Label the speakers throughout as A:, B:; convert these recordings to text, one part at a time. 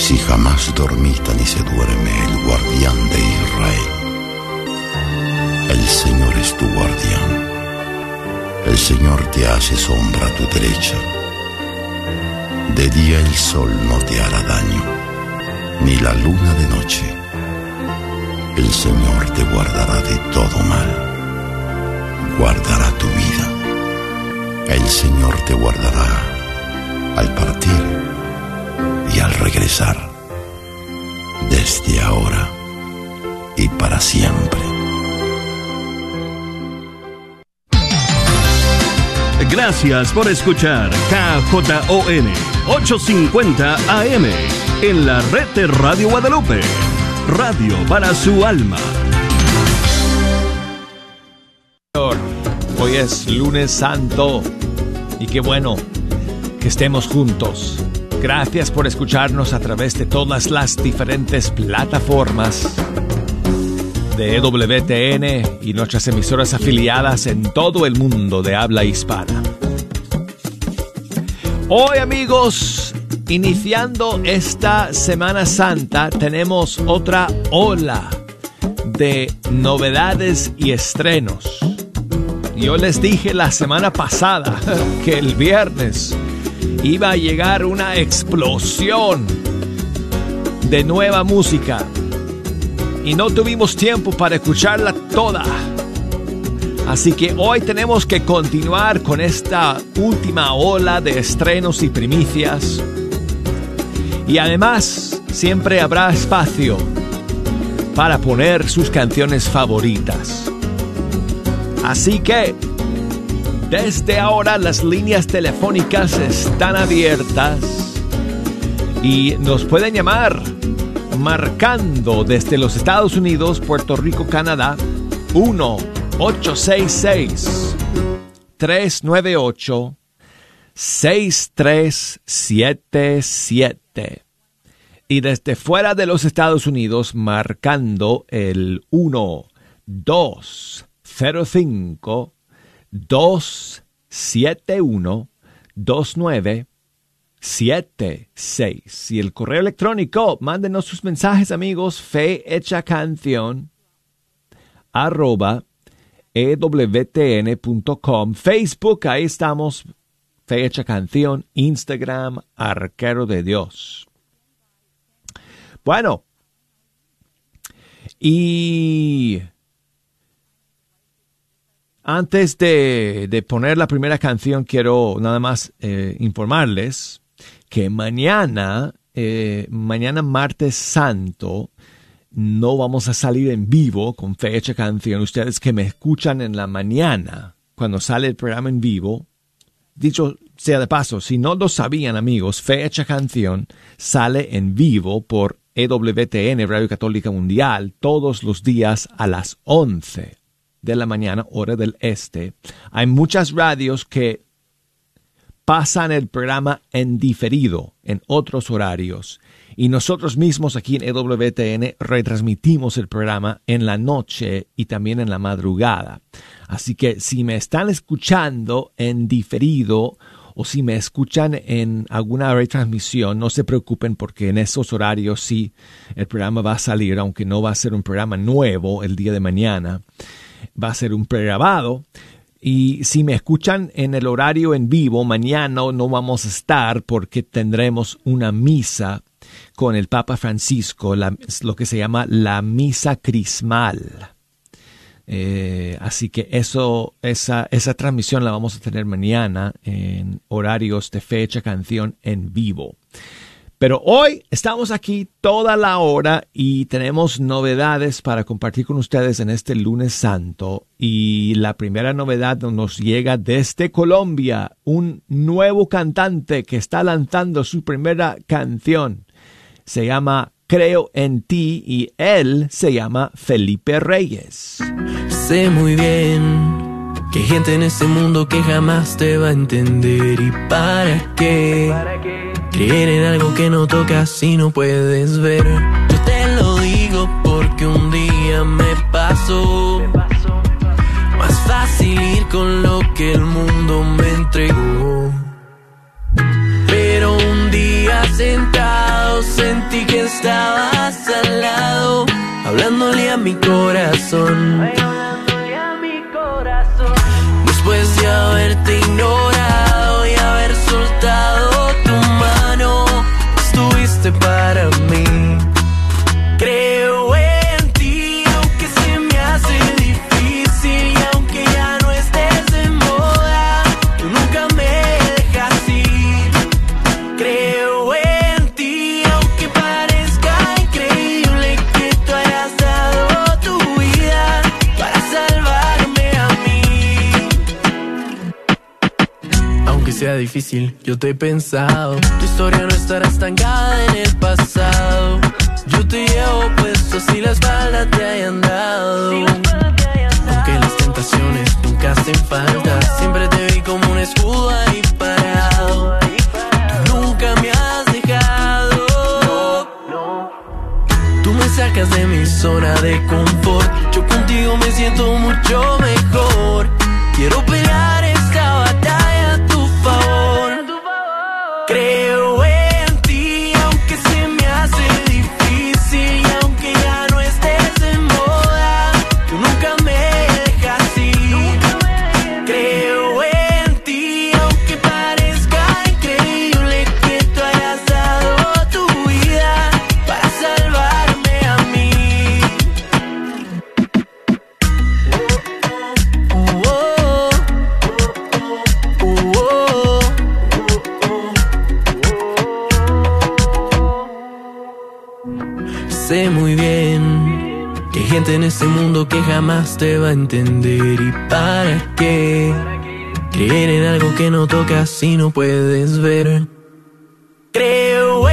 A: si jamás dormita ni se duerme el guardián de Israel. El Señor es tu guardián. El Señor te hace sombra a tu derecha. De día el sol no te hará daño, ni la luna de noche. El Señor te guardará de todo mal. Guardará tu vida. El Señor te guardará al partir y al regresar, desde ahora y para siempre.
B: Gracias por escuchar KJON 850 AM en la red de Radio Guadalupe. Radio para su alma.
C: Hoy es lunes santo y qué bueno que estemos juntos. Gracias por escucharnos a través de todas las diferentes plataformas de EWTN y nuestras emisoras afiliadas en todo el mundo de habla hispana. Hoy amigos, iniciando esta Semana Santa, tenemos otra ola de novedades y estrenos. Yo les dije la semana pasada que el viernes iba a llegar una explosión de nueva música y no tuvimos tiempo para escucharla toda. Así que hoy tenemos que continuar con esta última ola de estrenos y primicias. Y además siempre habrá espacio para poner sus canciones favoritas. Así que desde ahora las líneas telefónicas están abiertas y nos pueden llamar marcando desde los Estados Unidos, Puerto Rico, Canadá 1 866 398 6377 y desde fuera de los Estados Unidos marcando el 1 205 271 2976 y el correo electrónico, mándenos sus mensajes amigos, fe hecha canción arroba ewtn.com, Facebook, ahí estamos, fe hecha canción, Instagram, arquero de Dios. Bueno, y antes de, poner la primera canción, quiero nada más eh, informarles que mañana, eh, mañana martes santo, no vamos a salir en vivo con fecha canción. Ustedes que me escuchan en la mañana, cuando sale el programa en vivo, dicho sea de paso, si no lo sabían amigos, fecha canción sale en vivo por EWTN, Radio Católica Mundial, todos los días a las 11 de la mañana, hora del este. Hay muchas radios que pasan el programa en diferido, en otros horarios. Y nosotros mismos aquí en EWTN retransmitimos el programa en la noche y también en la madrugada. Así que si me están escuchando en diferido o si me escuchan en alguna retransmisión, no se preocupen porque en esos horarios sí el programa va a salir, aunque no va a ser un programa nuevo el día de mañana va a ser un pregrabado. Y si me escuchan en el horario en vivo, mañana no vamos a estar porque tendremos una misa con el Papa Francisco, lo que se llama la misa crismal. Eh, así que eso, esa, esa transmisión la vamos a tener mañana en horarios de fecha, canción en vivo. Pero hoy estamos aquí toda la hora y tenemos novedades para compartir con ustedes en este lunes santo. Y la primera novedad nos llega desde Colombia, un nuevo cantante que está lanzando su primera canción. Se llama Creo en ti y él se llama Felipe Reyes.
D: Sé muy bien que hay gente en este mundo que jamás te va a entender y para qué. ¿Para qué? Creer en algo que no tocas y no puedes ver. Yo te lo digo porque un día me pasó. Más fácil ir con lo que el mundo me entregó. Pero un día sentado sentí estabas al lado, hablándole a mi corazón. Después de haberte ignorado sea difícil, yo te he pensado. Tu historia no estará estancada en el pasado. Yo te llevo puesto si la espalda te hayan dado. Aunque las tentaciones nunca hacen falta, siempre te vi como un escudo ahí parado. Tú nunca me has dejado. Tú me sacas de mi zona de confort. Yo contigo me siento mucho mejor. Quiero pelear Creo mundo que jamás te va a entender. ¿Y para qué creer en algo que no tocas si no puedes ver? Creo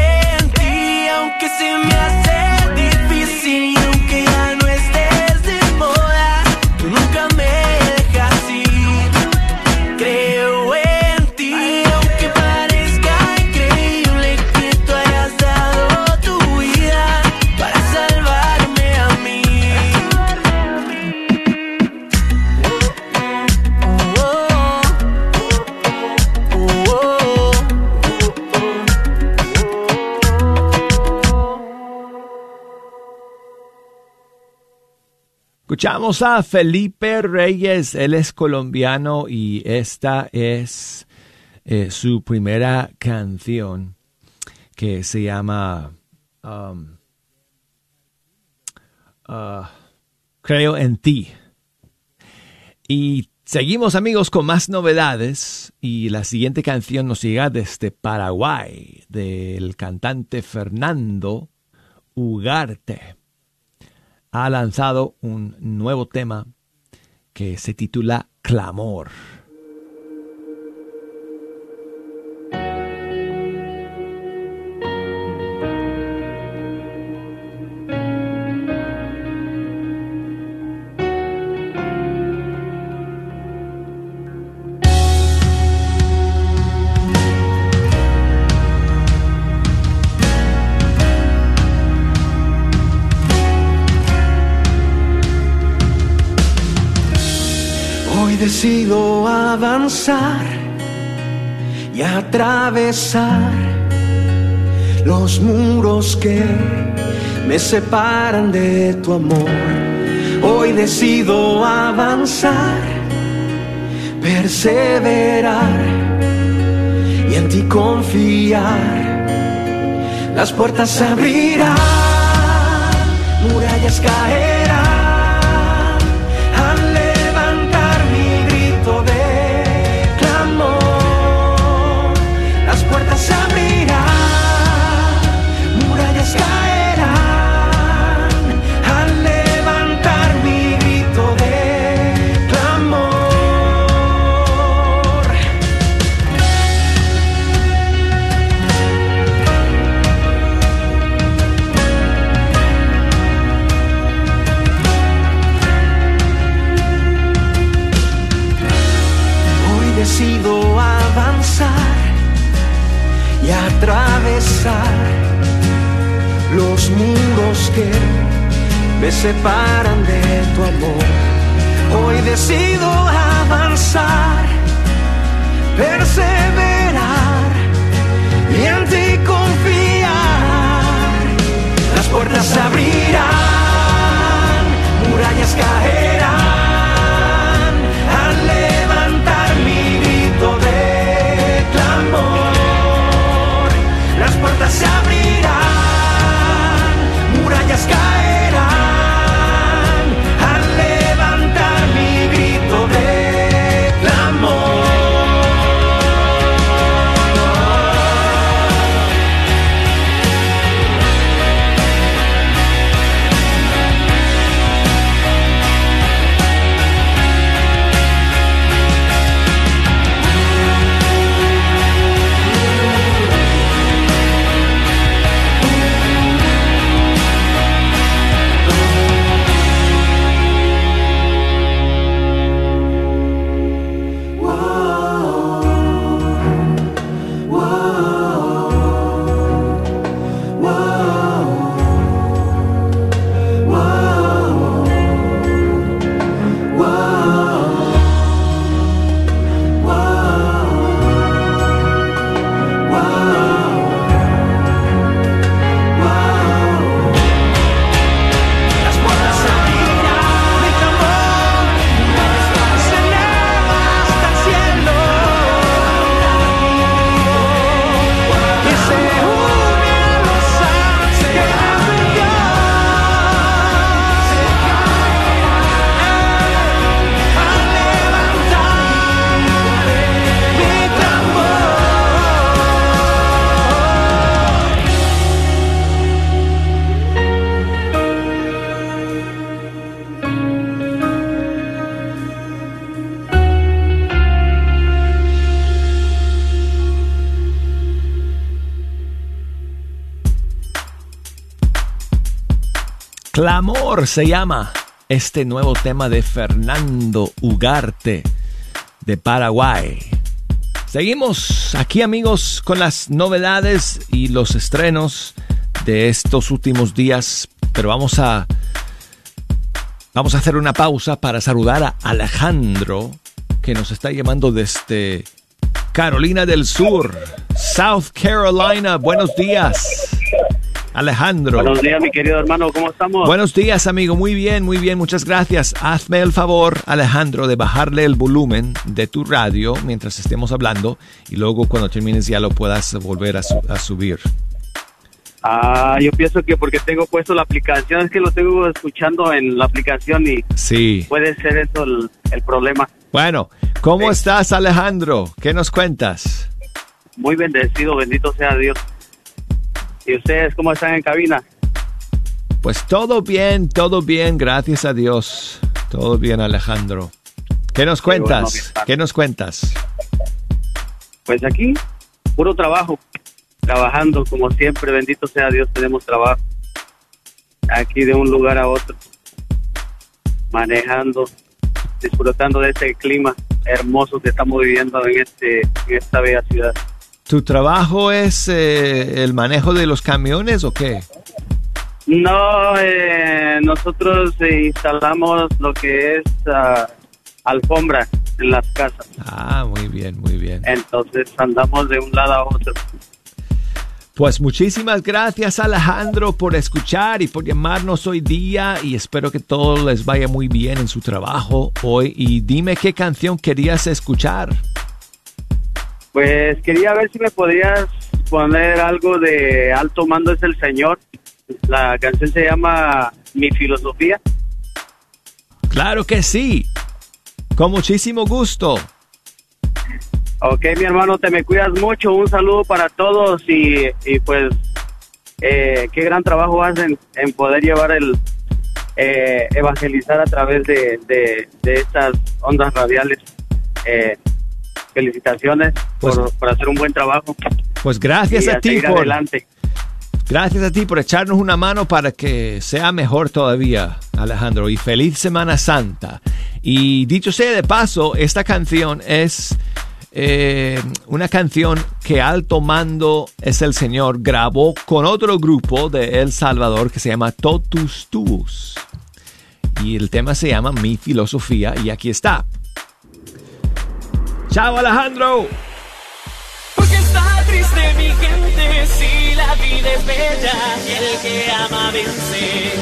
C: Escuchamos a Felipe Reyes, él es colombiano y esta es eh, su primera canción que se llama um, ah, Creo en ti. Y seguimos amigos con más novedades y la siguiente canción nos llega desde Paraguay del cantante Fernando Ugarte ha lanzado un nuevo tema que se titula Clamor.
E: Decido avanzar y atravesar los muros que me separan de tu amor. Hoy decido avanzar, perseverar y en ti confiar. Las puertas se abrirán, murallas caerán Clamor se
C: llama este nuevo tema de Fernando Ugarte de Paraguay. Seguimos aquí amigos con las novedades y los estrenos de estos últimos días, pero vamos a vamos a hacer una pausa para saludar a Alejandro que nos está llamando desde Carolina del Sur, South Carolina. Buenos días. Alejandro.
F: Buenos días, mi querido hermano, ¿cómo estamos?
C: Buenos días, amigo. Muy bien, muy bien, muchas gracias. Hazme el favor, Alejandro, de bajarle el volumen de tu radio mientras estemos hablando y luego cuando termines ya lo puedas volver a, subir.
F: Ah, yo pienso que porque tengo puesto la aplicación, es que lo tengo escuchando en la aplicación y
C: sí.
F: puede ser eso el, problema.
C: Bueno, ¿cómo estás, Alejandro? ¿Qué nos cuentas?
F: Muy bendecido, bendito sea Dios. ¿Y ustedes cómo están en cabina?
C: Pues todo bien, todo bien, gracias a Dios. Todo bien, Alejandro. ¿Qué nos cuentas? ¿Qué nos cuentas?
F: Pues aquí, puro trabajo, trabajando como siempre, bendito sea Dios, tenemos trabajo. Aquí de un lugar a otro, manejando, disfrutando de este clima hermoso que estamos viviendo en, este, en esta bella ciudad.
C: ¿Tu trabajo es eh, el manejo de los camiones o qué?
F: No, eh, nosotros eh, instalamos lo que es uh, alfombra en las casas.
C: Ah, muy bien, muy bien.
F: Entonces andamos de un lado a otro.
C: Pues muchísimas gracias Alejandro por escuchar y por llamarnos hoy día y espero que todo les vaya muy bien en su trabajo hoy y dime qué canción querías escuchar.
F: Pues quería ver si me podrías poner algo de Alto Mando es el Señor. La canción se llama Mi Filosofía.
C: Claro que sí. Con muchísimo gusto.
F: Ok, mi hermano, te me cuidas mucho. Un saludo para todos y, pues eh, qué gran trabajo hacen en poder llevar el eh, evangelizar a través de, de, estas ondas radiales. Eh, felicitaciones por, pues- por, hacer un buen trabajo.
C: Pues gracias a, ti
F: por adelante.
C: Gracias a ti por echarnos una mano para que sea mejor todavía, Alejandro. Y feliz Semana Santa. Y dicho sea de paso, esta canción es eh, una canción que Alto Mando es el Señor grabó con otro grupo de El Salvador que se llama Totus Tuus. Y el tema se llama Mi Filosofía y aquí está. Chao Alejandro.
G: Porque está triste mi gente si la vida es bella y el que ama vence.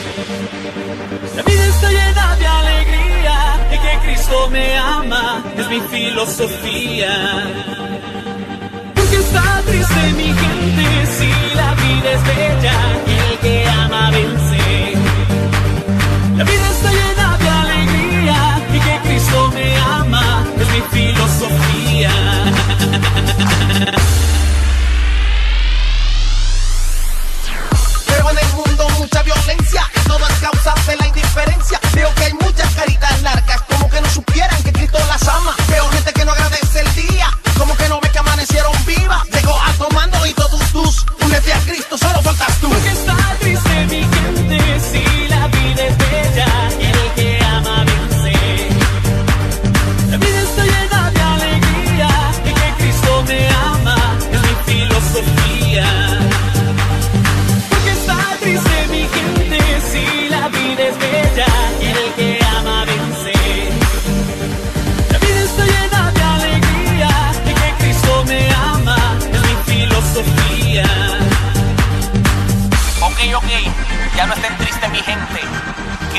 G: La vida está llena de alegría y que Cristo me ama es mi filosofía. Porque está triste mi gente si la vida
H: es bella y el
I: que ama vence. La vida está llena de alegría y que Cristo me ama
H: mi filosofía. Veo en el mundo mucha violencia todo es causa de la indiferencia. Veo que hay muchas caritas largas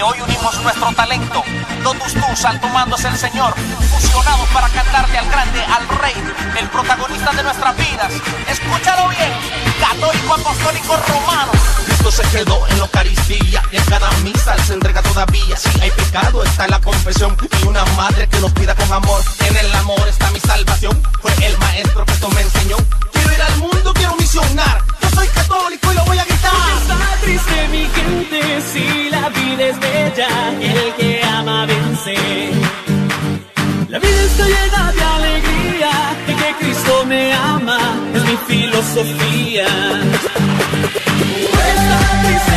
H: hoy unimos nuestro talento. Todos tú, alto mando es el Señor, fusionados para cantarle al grande, al rey, el protagonista de nuestras vidas. Escúchalo bien, católico, apostólico, romano. Cristo se quedó en la Eucaristía y en cada misa él se entrega todavía. Si hay pecado, está en la confesión y una madre que nos cuida con amor. En el amor está mi salvación, fue el maestro que esto me enseñó. Quiero ir al mundo, quiero misionar. Yo soy católico y lo voy a gritar.
I: Está triste mi gente la vida es bella, el que ama vence. La vida está llena de alegría y que Cristo me ama es mi filosofía. Está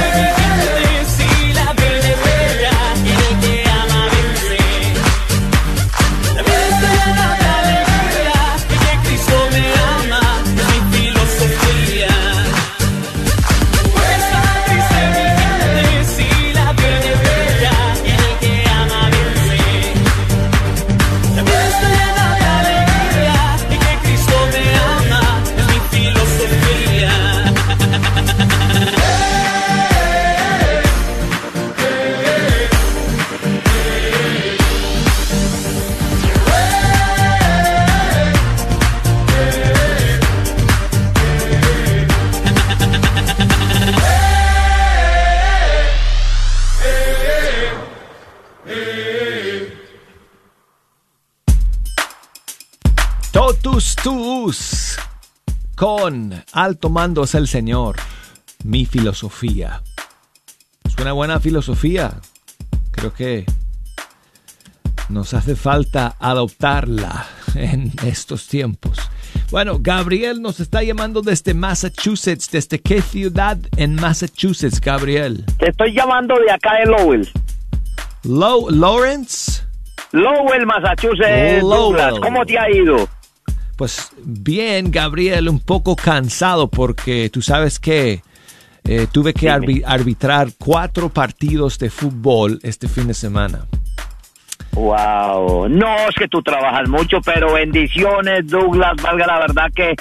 C: Alto Mando es el Señor, mi filosofía. Es una buena filosofía. Creo que nos hace falta adoptarla en estos tiempos. Bueno, Gabriel nos está llamando desde Massachusetts. ¿Desde qué ciudad en Massachusetts, Gabriel?
J: Te estoy llamando de acá de Lowell.
C: Low Lawrence.
J: Lowell, Massachusetts.
C: Lowell.
J: ¿Cómo te ha ido?
C: Pues bien, Gabriel, un poco cansado porque tú sabes que eh, tuve que arbi- arbitrar cuatro partidos de fútbol este fin de semana.
J: Wow. No, es que tú trabajas mucho, pero bendiciones, Douglas. Valga la verdad que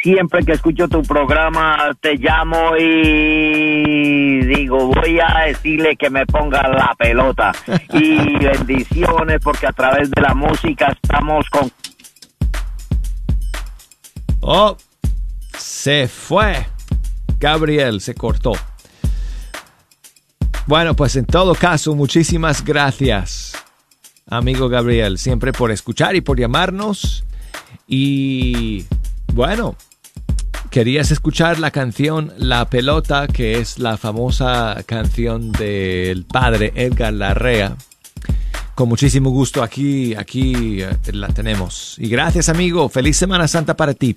J: siempre que escucho tu programa te llamo y digo, voy a decirle que me ponga la pelota. Y bendiciones porque a través de la música estamos con...
C: Oh, se fue. Gabriel se cortó. Bueno, pues en todo caso, muchísimas gracias, amigo Gabriel, siempre por escuchar y por llamarnos. Y bueno, querías escuchar la canción La Pelota, que es la famosa canción del padre Edgar Larrea. Con muchísimo gusto aquí, aquí eh, la tenemos. Y gracias amigo, feliz Semana Santa para ti.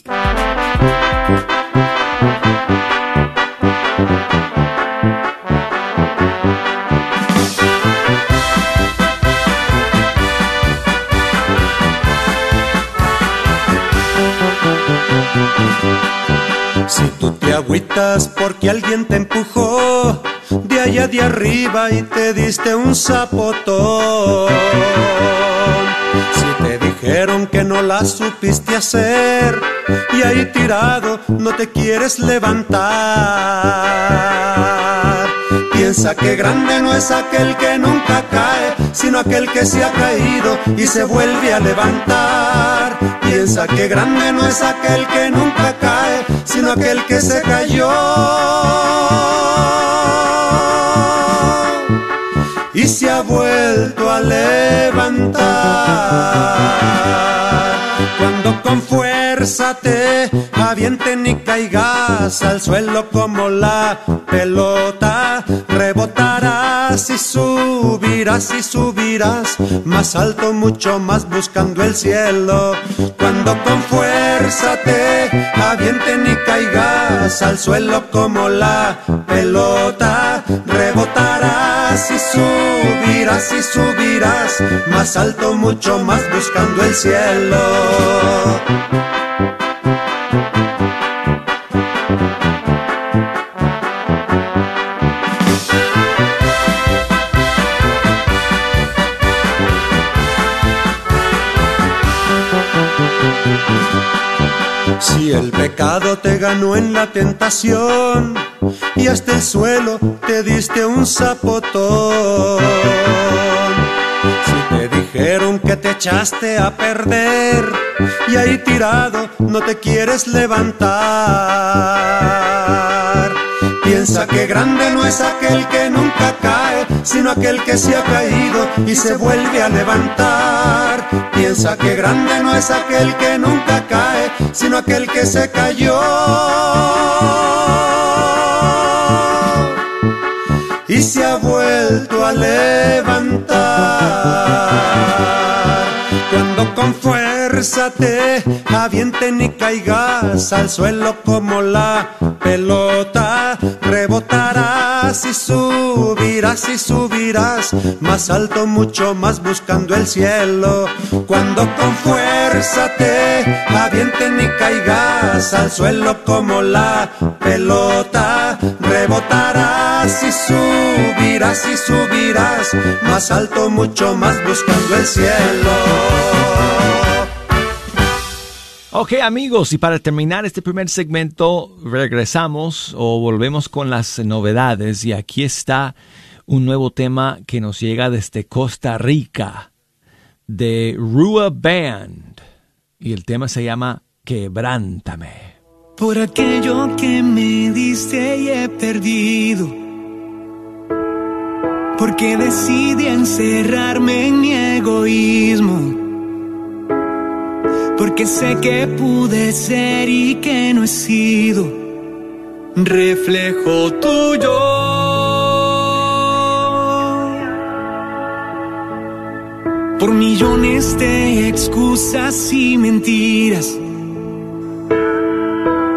K: Si tú te agüitas porque alguien te empujó de allá de arriba y te diste un zapotón. Si te dijeron que no la supiste hacer y ahí tirado no te quieres levantar. Piensa que grande no es aquel que nunca cae, sino aquel que se ha caído y se vuelve a levantar. Piensa que grande no es aquel que nunca cae, sino aquel que se cayó. Y se ha vuelto a levantar. Cuando con fuerza te avienten y caigas al suelo como la pelota, rebotarás y subirás y subirás más alto, mucho más buscando el cielo. Cuando con fuerza te avienten y caigas al suelo como la pelota, rebotarás y subirás y subirás más alto, mucho más buscando el cielo. Si el pecado te ganó en la tentación y hasta el suelo te diste un zapotón. Si te dijeron que te echaste a perder y ahí tirado no te quieres levantar. Piensa que grande no es aquel que nunca cae, sino aquel que se ha caído y se vuelve a levantar. Piensa que grande no es aquel que nunca cae, sino aquel que se cayó y se ha vuelto a levantar. Cuando con fuerza te avienten y caigas al suelo como la pelota, y subirás y subirás más alto, mucho más buscando el cielo. Cuando con fuerza te avienten y caigas al suelo como la pelota, rebotarás y subirás y subirás más alto, mucho más buscando el cielo.
C: Ok amigos, y para terminar este primer segmento regresamos o volvemos con las novedades y aquí está un nuevo tema que nos llega desde Costa Rica de Rua Band y el tema se llama Quebrántame.
D: Por aquello que me diste y he perdido. Porque decidí encerrarme en mi egoísmo. Porque sé que pude ser y que no he sido reflejo tuyo. Por millones de excusas y mentiras.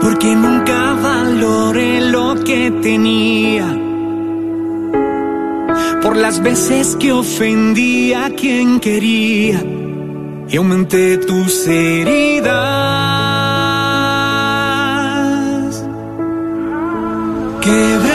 D: Porque nunca valoré lo que tenía. Por las veces que ofendí a quien quería y aumenté tus heridas. Quebrántame,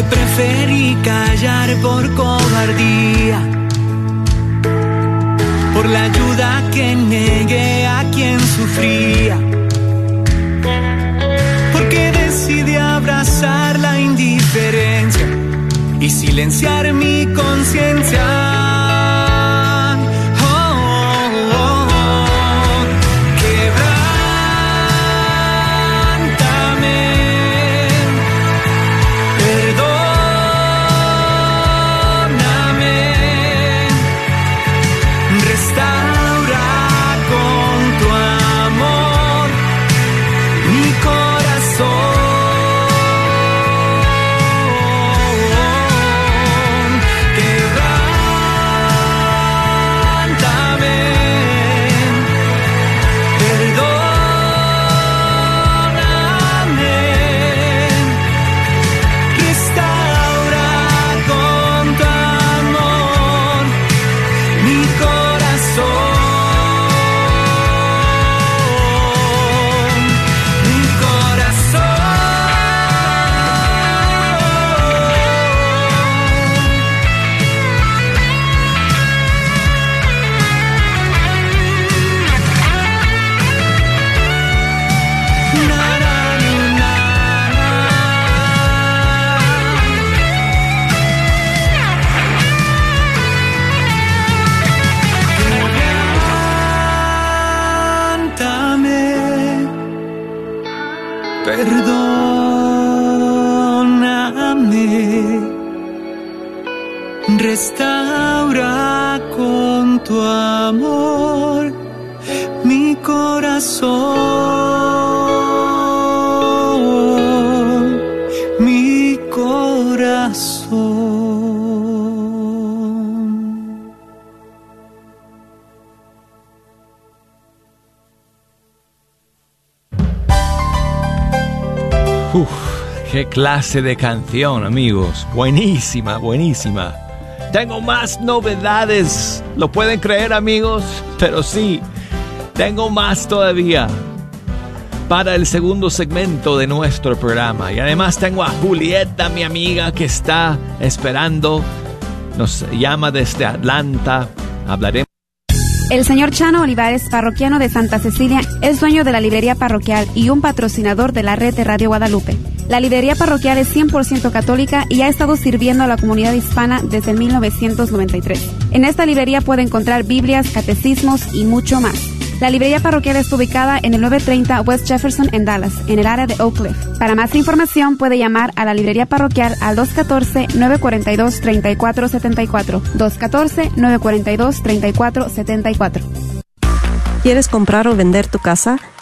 D: Porque preferí callar por cobardía, por la ayuda que negué a quien sufría. Porque decidí abrazar la indiferencia y silenciar mi conciencia.
E: Restaura con tu amor mi corazón, mi corazón.
C: Uf, qué clase de canción, amigos. Buenísima, buenísima. Tengo más novedades. ¿Lo pueden creer, amigos? Pero sí, tengo más todavía para el segundo segmento de nuestro programa. Y además tengo a Julieta, mi amiga, que está esperando. Nos llama desde Atlanta. Hablaremos.
L: El señor Chano Olivares, parroquiano de Santa Cecilia, es dueño de la librería parroquial y un patrocinador de la red de Radio Guadalupe. La librería parroquial es 100% católica y ha estado sirviendo a la comunidad hispana desde 1993. En esta librería puede encontrar Biblias, catecismos y mucho más. La librería parroquial está ubicada en el 930 West Jefferson en Dallas, en el área de Oak Cliff. Para más información puede llamar a la librería parroquial al 214-942-3474. 214-942-3474.
M: ¿Quieres comprar o vender tu casa?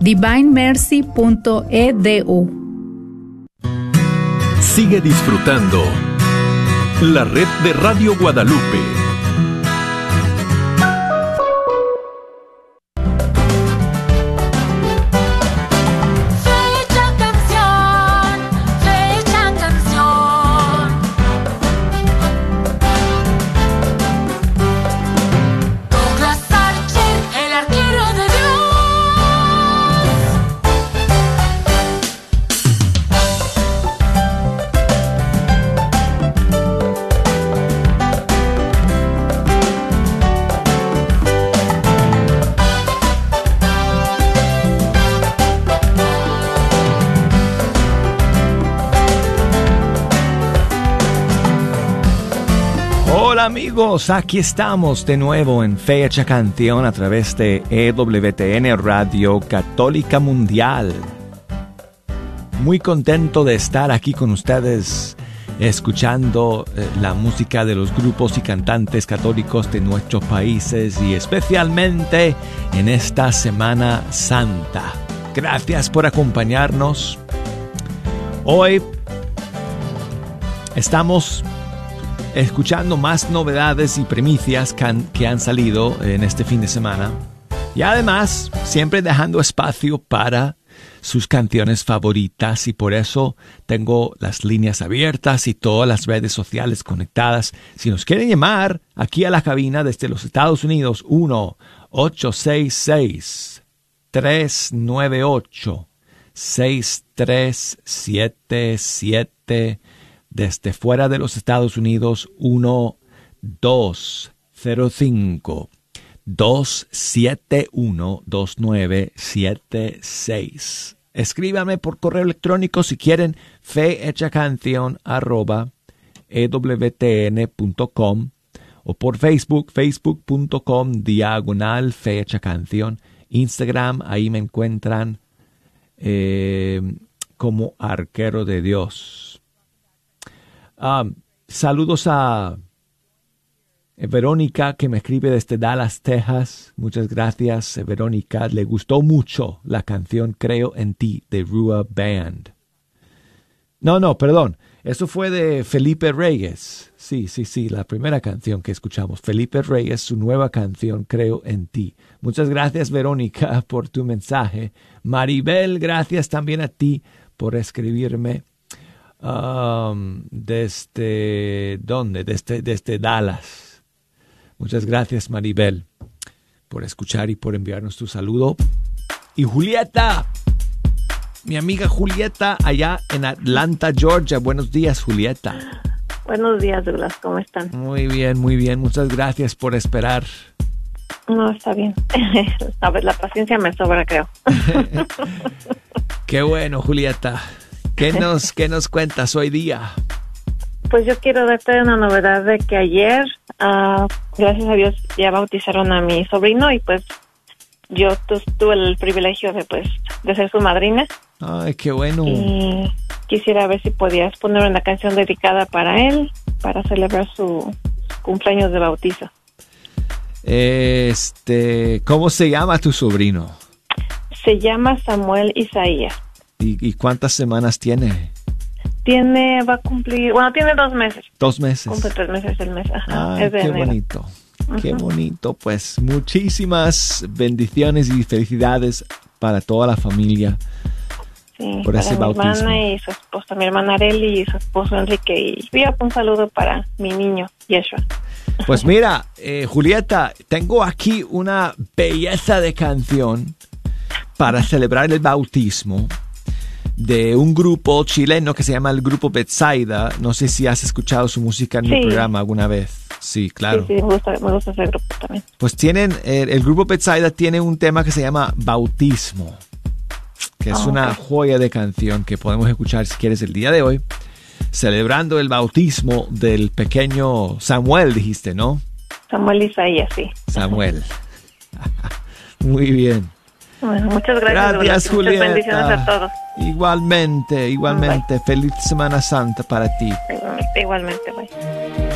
N: divinemercy.edu.
B: Sigue disfrutando la red de Radio Guadalupe.
C: Amigos, aquí estamos de nuevo en Fecha Canción a través de EWTN Radio Católica Mundial. Muy contento de estar aquí con ustedes escuchando eh, la música de los grupos y cantantes católicos de nuestros países y especialmente en esta Semana Santa. Gracias por acompañarnos. Hoy estamos escuchando más novedades y primicias que han, que han salido en este fin de semana. Y además, siempre dejando espacio para sus canciones favoritas y por eso tengo las líneas abiertas y todas las redes sociales conectadas. Si nos quieren llamar aquí a la cabina desde los Estados Unidos, 1 866 398 6377 desde fuera de los Estados Unidos 1 205 271 2976 Escríbame por correo electrónico si quieren fehechacanción arroba ewtn.com o por Facebook, facebook.com diagonal fecha canción. Instagram, ahí me encuentran eh, como arquero de Dios. Ah, saludos a eh, Verónica, que me escribe desde Dallas, Texas. Muchas gracias, eh, Verónica. Le gustó mucho la canción Creo en ti de Rua Band. No, no, perdón. Eso fue de Felipe Reyes. Sí, sí, sí, la primera canción que escuchamos. Felipe Reyes, su nueva canción Creo en ti. Muchas gracias, Verónica, por tu mensaje. Maribel, gracias también a ti por escribirme. Um, desde, ¿dónde? Desde, desde Dallas. Muchas gracias, Maribel, por escuchar y por enviarnos tu saludo. Y Julieta, mi amiga Julieta, allá en Atlanta, Georgia. Buenos días, Julieta.
O: Buenos días, Douglas, ¿cómo están?
C: Muy bien, muy bien. Muchas gracias por esperar.
O: No, está bien. Sabes, la paciencia me sobra, creo.
C: Qué bueno, Julieta. ¿Qué nos, qué nos cuentas hoy día?
O: Pues yo quiero darte una novedad de que ayer, uh, gracias a Dios, ya bautizaron a mi sobrino y pues yo tuve el privilegio de pues de ser su madrina.
C: Ay, qué bueno.
O: Y quisiera ver si podías poner una canción dedicada para él, para celebrar su cumpleaños de bautizo.
C: Este, ¿cómo se llama tu sobrino?
O: Se llama Samuel Isaías.
C: ¿Y, y cuántas semanas tiene?
O: Tiene, va a cumplir, bueno, tiene dos meses.
C: Dos meses.
O: Cumple tres meses el mes. Ajá,
C: Ay, qué bonito. Qué bonito. Pues muchísimas bendiciones y felicidades para toda la familia.
O: Sí,
C: por
O: para
C: ese
O: mi
C: bautismo.
O: hermana y su esposa, mi hermana Areli y su esposo Enrique. Y un saludo para mi niño, Yeshua.
C: Pues mira, eh, Julieta, tengo aquí una belleza de canción para celebrar el bautismo de un grupo chileno que se llama el Grupo Betsaida. No sé si has escuchado su música en mi programa alguna vez. Sí, claro.
O: Sí, sí, me gusta, me gusta ese grupo también.
C: Pues tienen, el, el Grupo Betsaida tiene un tema que se llama Bautismo, que es
O: Ah,
C: una joya de canción que podemos escuchar si quieres el día de hoy, celebrando el bautismo del pequeño Samuel, dijiste, ¿no?
O: Samuel Isaías, sí.
C: Samuel. Muy bien.
O: Bueno, muchas gracias.
C: Gracias, Julieta.
O: Muchas bendiciones a todos.
C: Igualmente, igualmente. Feliz Semana Santa para ti.
O: Igualmente, igualmente, bye.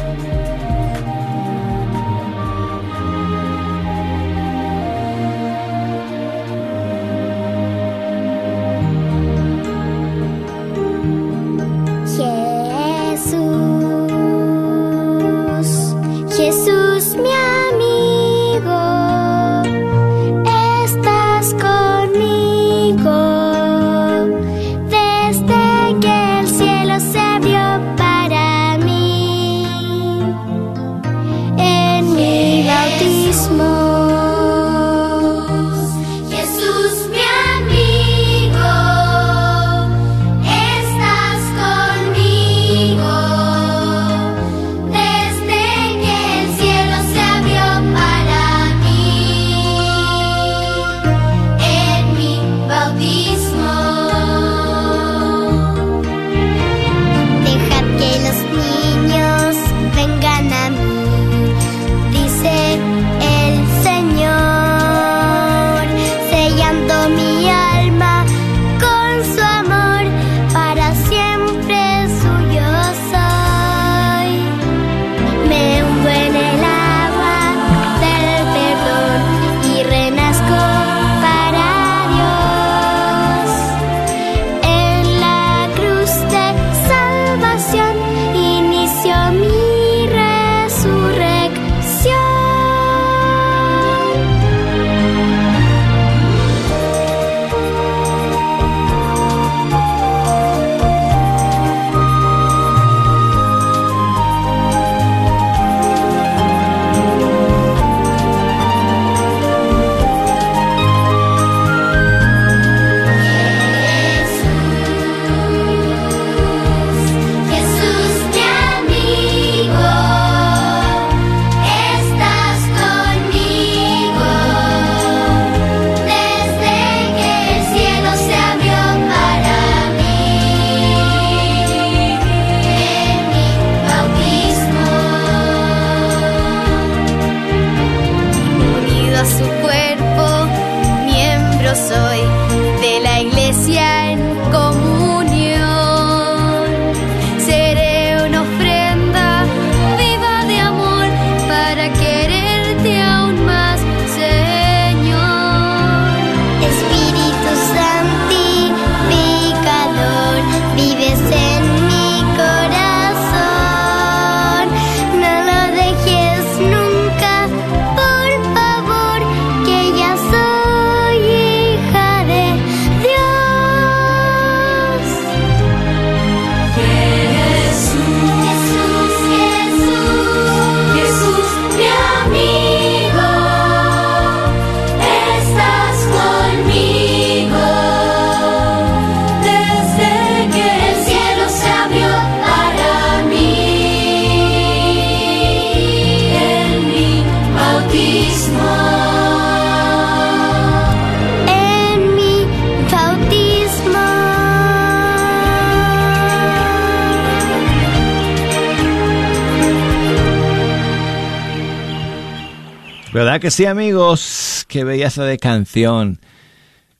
C: ¿Verdad que sí, amigos? Qué belleza de canción.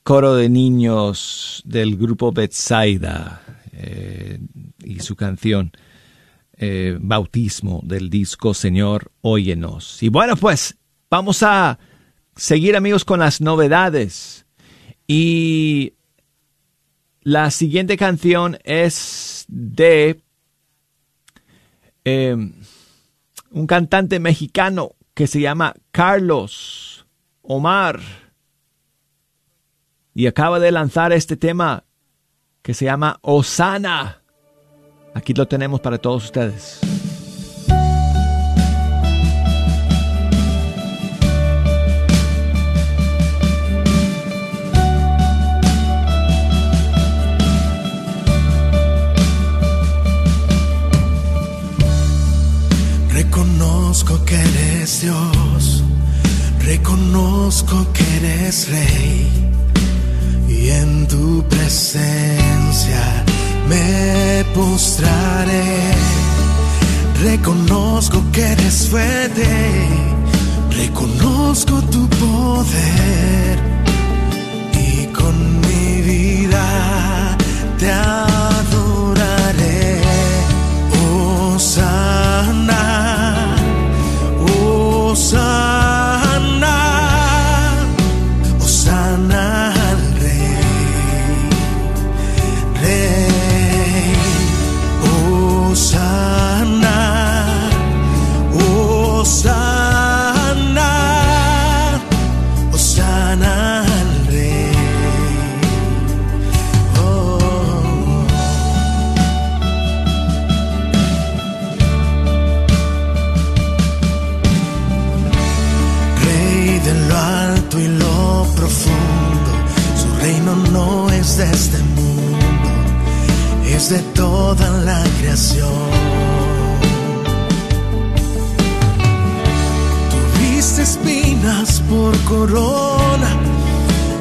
C: Coro de niños del grupo Betsaida eh, y su canción eh, Bautismo del disco Señor, óyenos. Y bueno, pues vamos a seguir, amigos, con las novedades. Y la siguiente canción es de eh, un cantante mexicano que se llama Carlos Omar. Y acaba de lanzar este tema que se llama Osana. Aquí lo tenemos para todos ustedes.
P: Reconozco que eres Dios, reconozco que eres Rey, y en tu presencia me postraré. Reconozco que eres fuerte, reconozco tu poder, y con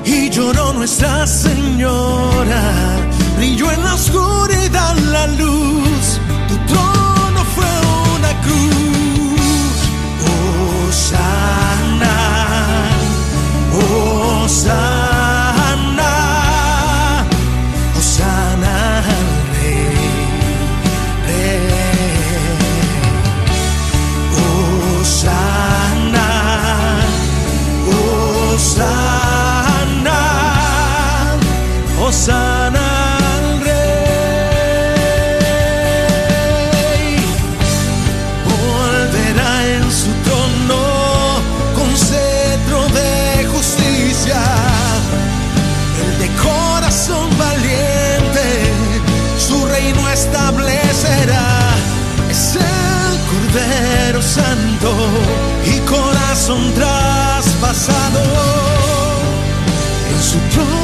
P: y lloró Nuestra Señora, brilló en la oscuridad la luz, tu trono fue una cruz. Y corazón traspasado. En su trono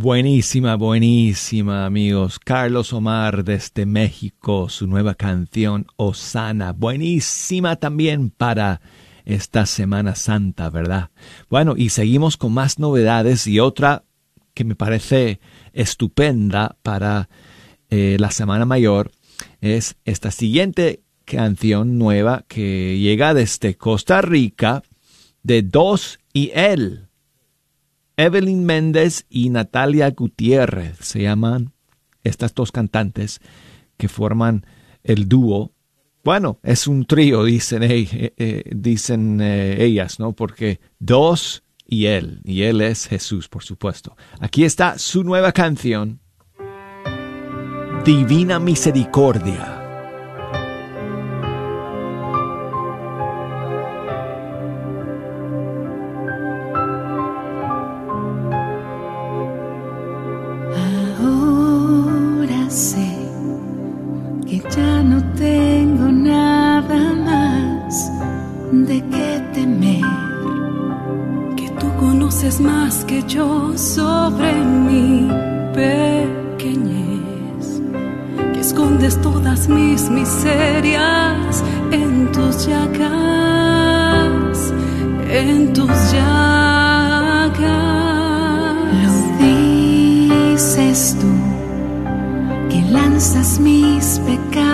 C: Buenísima, buenísima, amigos. Carlos Omar desde México, su nueva canción Osana. Buenísima también para esta Semana Santa, ¿verdad? Bueno, y seguimos con más novedades y otra que me parece estupenda para eh, la Semana Mayor es esta siguiente canción nueva que llega desde Costa Rica de Dos y Él. Evelyn Méndez y Natalia Gutiérrez se llaman estas dos cantantes que forman el dúo. Bueno, es un trío, dicen, eh, eh, eh, ellas, ¿no? Porque dos y él, y él es Jesús, por supuesto. Aquí está su nueva canción, Divina Misericordia.
Q: Que yo sobre mi pequeñez, que escondes todas mis miserias en tus llagas, en tus llagas. Lo dices tú que lanzas mis pecados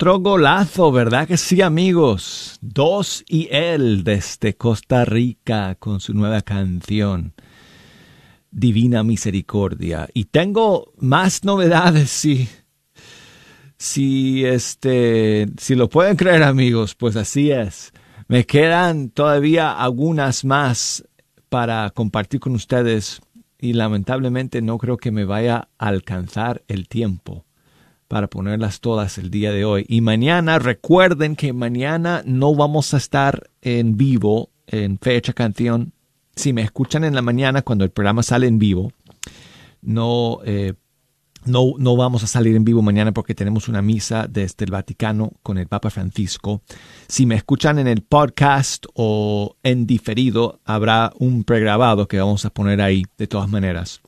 C: Otro golazo, ¿verdad que sí, amigos? Dos y él desde Costa Rica con su nueva canción, Divina Misericordia. Y tengo más novedades, sí. Si este, si lo pueden creer, amigos, pues así es. Me quedan todavía algunas más para compartir con ustedes y lamentablemente no creo que me vaya a alcanzar el tiempo para ponerlas todas el día de hoy. Y mañana, recuerden que mañana no vamos a estar en vivo en fecha canción. Si me escuchan en la mañana cuando el programa sale en vivo, no, eh, no, no vamos a salir en vivo mañana porque tenemos una misa desde el Vaticano con el Papa Francisco. Si me escuchan en el podcast o en diferido, habrá un pregrabado que vamos a poner ahí de todas maneras.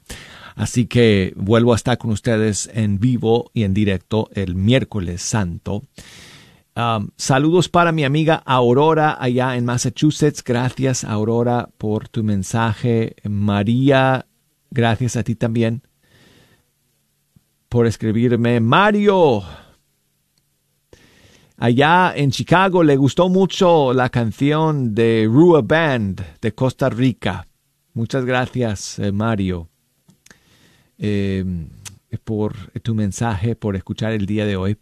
C: Así que vuelvo a estar con ustedes en vivo y en directo el miércoles santo. Um, saludos para mi amiga Aurora allá en Massachusetts. Gracias Aurora por tu mensaje. María, gracias a ti también por escribirme. Mario, allá en Chicago le gustó mucho la canción de Rua Band de Costa Rica. Muchas gracias, eh, Mario. Eh, por tu mensaje, por escuchar el día de hoy.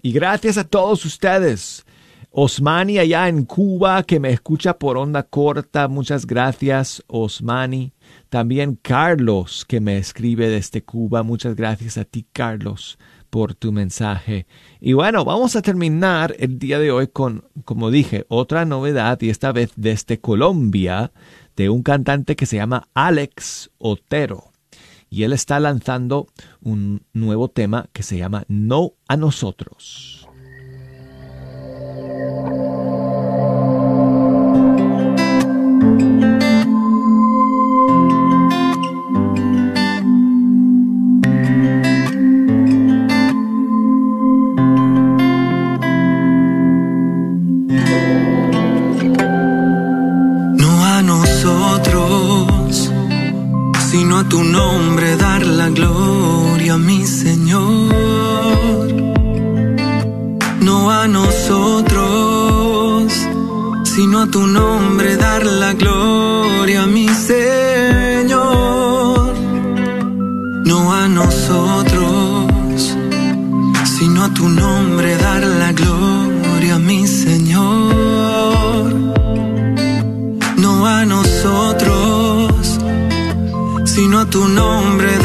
C: Y gracias a todos ustedes. Osmani allá en Cuba que me escucha por onda corta. Muchas gracias, Osmani. También Carlos que me escribe desde Cuba. Muchas gracias a ti, Carlos, por tu mensaje. Y bueno, vamos a terminar el día de hoy con, como dije, otra novedad y esta vez desde Colombia de un cantante que se llama Alex Otero y él está lanzando un nuevo tema que se llama No a nosotros.
D: Tu nombre dar la gloria, mi Señor. No a nosotros, sino a tu nombre dar la gloria, mi Señor. No a nosotros, sino a tu nombre tu nombre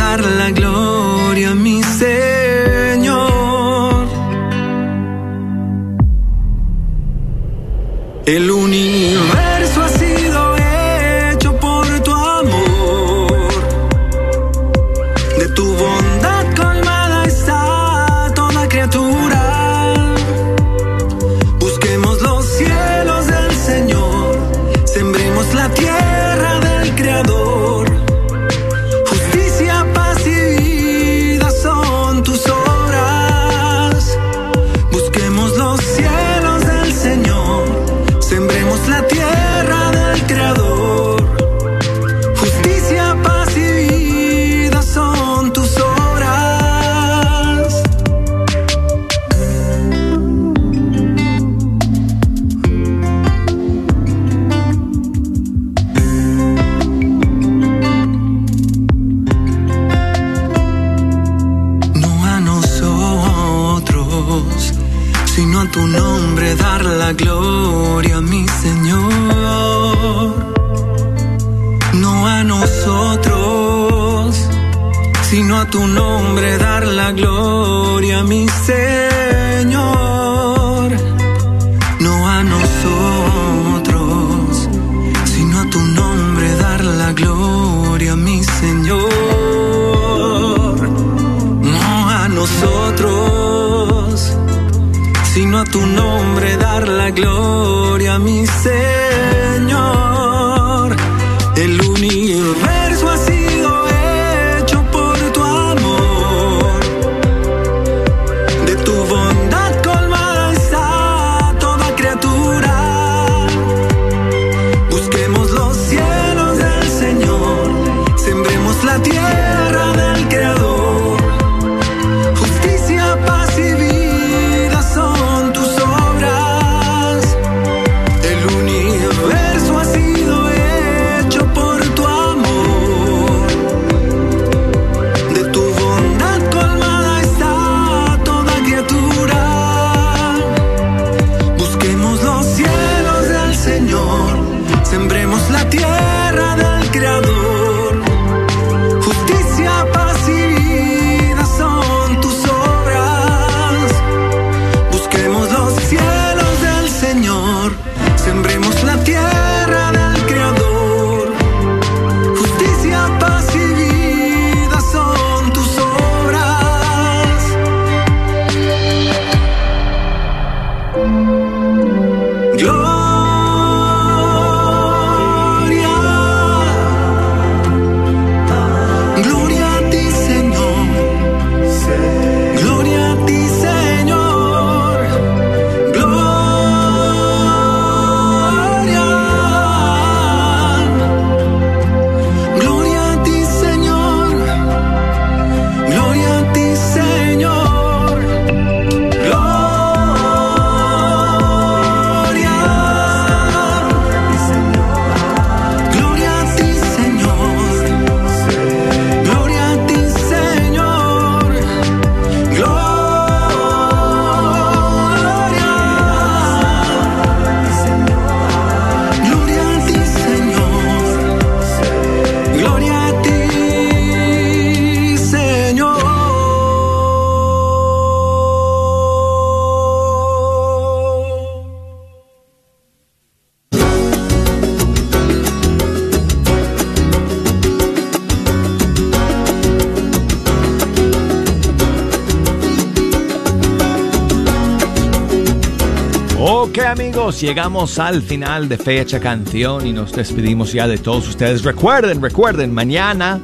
C: Ok amigos, llegamos al final de Fecha Canción y nos despedimos ya de todos ustedes. Recuerden, recuerden, mañana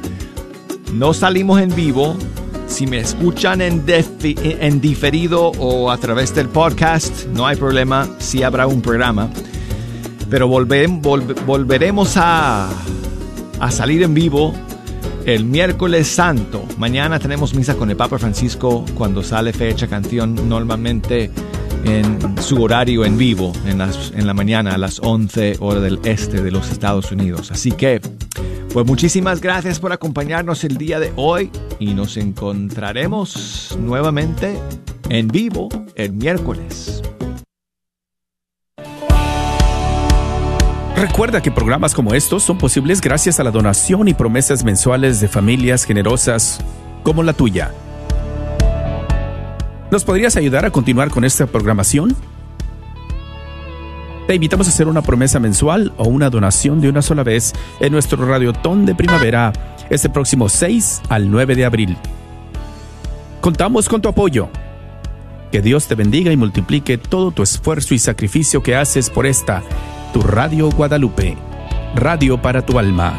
C: no salimos en vivo. Si me escuchan en, en diferido o a través del podcast, no hay problema, sí habrá un programa. Pero volveremos a, a salir en vivo el miércoles santo. Mañana tenemos misa con el Papa Francisco cuando sale fecha canción normalmente en su horario en vivo en, las, la mañana a las 11 hora del este de los Estados Unidos. Así que, pues muchísimas gracias por acompañarnos el día de hoy y nos encontraremos nuevamente en vivo el miércoles.
I: Recuerda que programas como estos son posibles gracias a la donación y promesas mensuales de familias generosas como la tuya. ¿Nos podrías ayudar a continuar con esta programación? Te invitamos a hacer una promesa mensual o una donación de una sola vez en nuestro Radiotón de Primavera este próximo 6 al 9 de abril. Contamos con tu apoyo. Que Dios te bendiga y multiplique todo tu esfuerzo y sacrificio que haces por esta, tu Radio Guadalupe, radio para tu alma.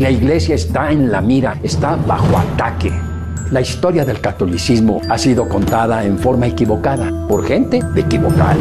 R: La iglesia está en la mira, está bajo ataque. La historia del catolicismo ha sido contada en forma equivocada por gente equivocada.